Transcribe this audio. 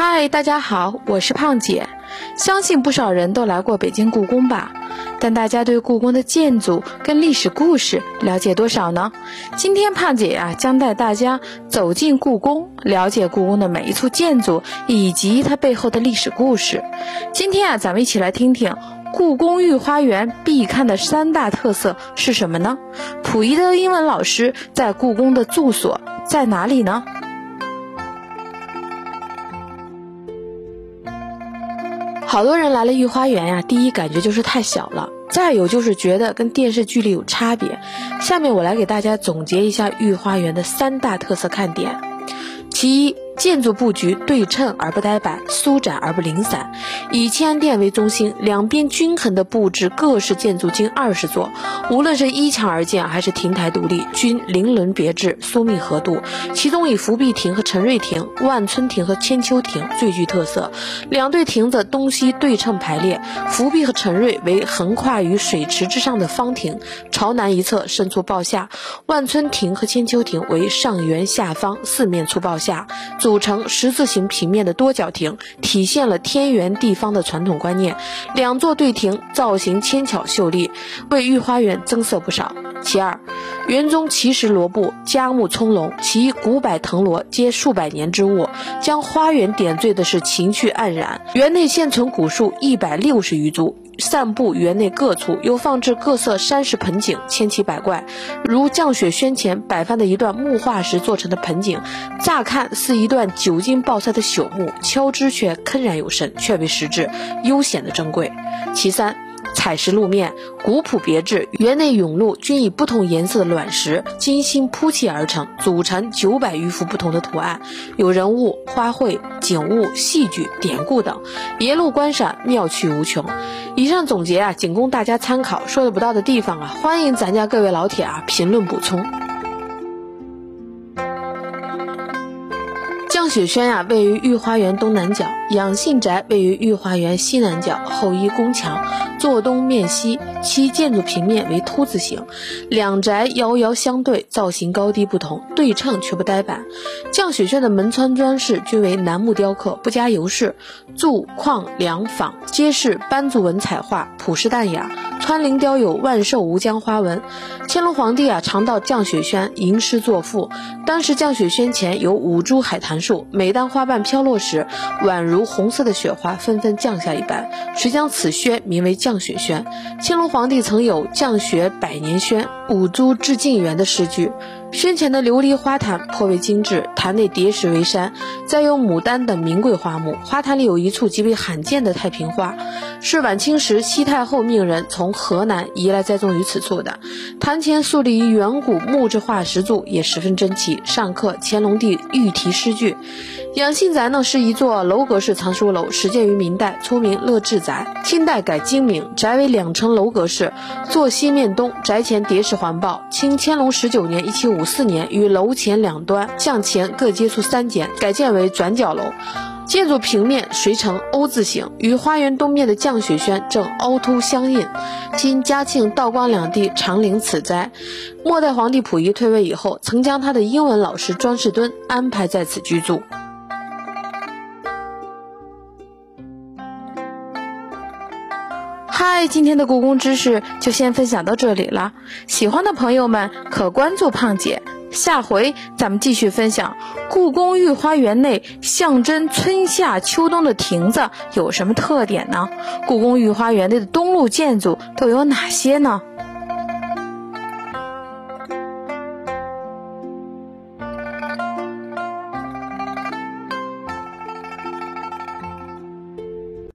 嗨，大家好，我是胖姐。相信不少人都来过北京故宫吧？但大家对故宫的建筑跟历史故事了解多少呢？今天胖姐呀，将带大家走进故宫，了解故宫的每一处建筑以及它背后的历史故事。今天啊，咱们一起来听听故宫御花园必看的三大特色是什么呢？溥仪的英文老师在故宫的住所在哪里呢？好多人来了御花园呀，第一感觉就是太小了，再有就是觉得跟电视剧里有差别。下面我来给大家总结一下御花园的三大特色看点，其一。建筑布局对称而不呆板，舒展而不零散，以千安殿为中心，两边均衡的布置各式建筑近二十座，无论是依墙而建还是亭台独立，均临轮别致，疏密合度。其中以福碧亭和陈瑞亭、万春亭和千秋亭最具特色。两对亭子东西对称排列，福碧和陈瑞为横跨于水池之上的方亭，朝南一侧伸出抱下；万春亭和千秋亭为上圆下方，四面出抱下。组成十字形平面的多角亭，体现了天圆地方的传统观念。两座对亭造型纤巧秀丽，为御花园增色不少。其二，园中奇石罗布，佳木葱茏，其古柏藤萝皆数百年之物，将花园点缀的是情趣盎然。园内现存古树一百六十余株。散布园内各处，又放置各色山石盆景，千奇百怪，如降雪轩前摆放的一段木化石做成的盆景，乍看似一段久经暴晒的朽木，敲之却铿然有声，却为实质，悠显的珍贵。其三。彩石路面古朴别致，园内甬路均以不同颜色的卵石精心铺砌而成，组成九百余幅不同的图案，有人物、花卉、景物、戏剧、典故等，沿路观赏妙趣无穷。以上总结啊，仅供大家参考，说的不到的地方啊，欢迎咱家各位老铁啊评论补充。降雪轩呀，位于御花园东南角；养信宅位于御花园西南角，后一宫墙，坐东面西，其建筑平面为凸字形。两宅遥遥相对，造型高低不同，对称却不呆板。降雪轩的门窗装饰均为楠木雕刻，不加油饰，柱、框、梁、坊皆是斑竹纹彩画，朴实淡雅。穿棂雕有万寿无疆花纹。乾隆皇帝啊，常到降雪轩吟诗作赋。当时降雪轩前有五株海棠树，每当花瓣飘落时，宛如红色的雪花纷纷降下一般，谁将此轩名为降降雪轩。乾隆皇帝曾有“降雪百年轩，五株至晋园”的诗句。轩前的琉璃花坛颇为精致，坛内叠石为山，再有牡丹等名贵花木。花坛里有一处极为罕见的太平花，是晚清时西太后命人从河南移来栽种于此处的。坛前竖立一远古木质化石柱，也十分珍奇，上刻乾隆帝御题诗句。养心宅呢是一座楼阁式藏书楼，始建于明代，初名乐智宅，清代改金名。宅为两层楼阁式，坐西面东，宅前叠石环抱。清乾隆十九年（一七五四年）于楼前两端向前各接出三间，改建为转角楼。建筑平面随呈 O 字形，与花园东面的降雪轩正凹凸相应。今嘉庆、道光两帝常临此宅。末代皇帝溥仪退位以后，曾将他的英文老师庄士敦安排在此居住。嗨，今天的故宫知识就先分享到这里了。喜欢的朋友们可关注胖姐，下回咱们继续分享故宫御花园内象征春夏秋冬的亭子有什么特点呢？故宫御花园内的东路建筑都有哪些呢？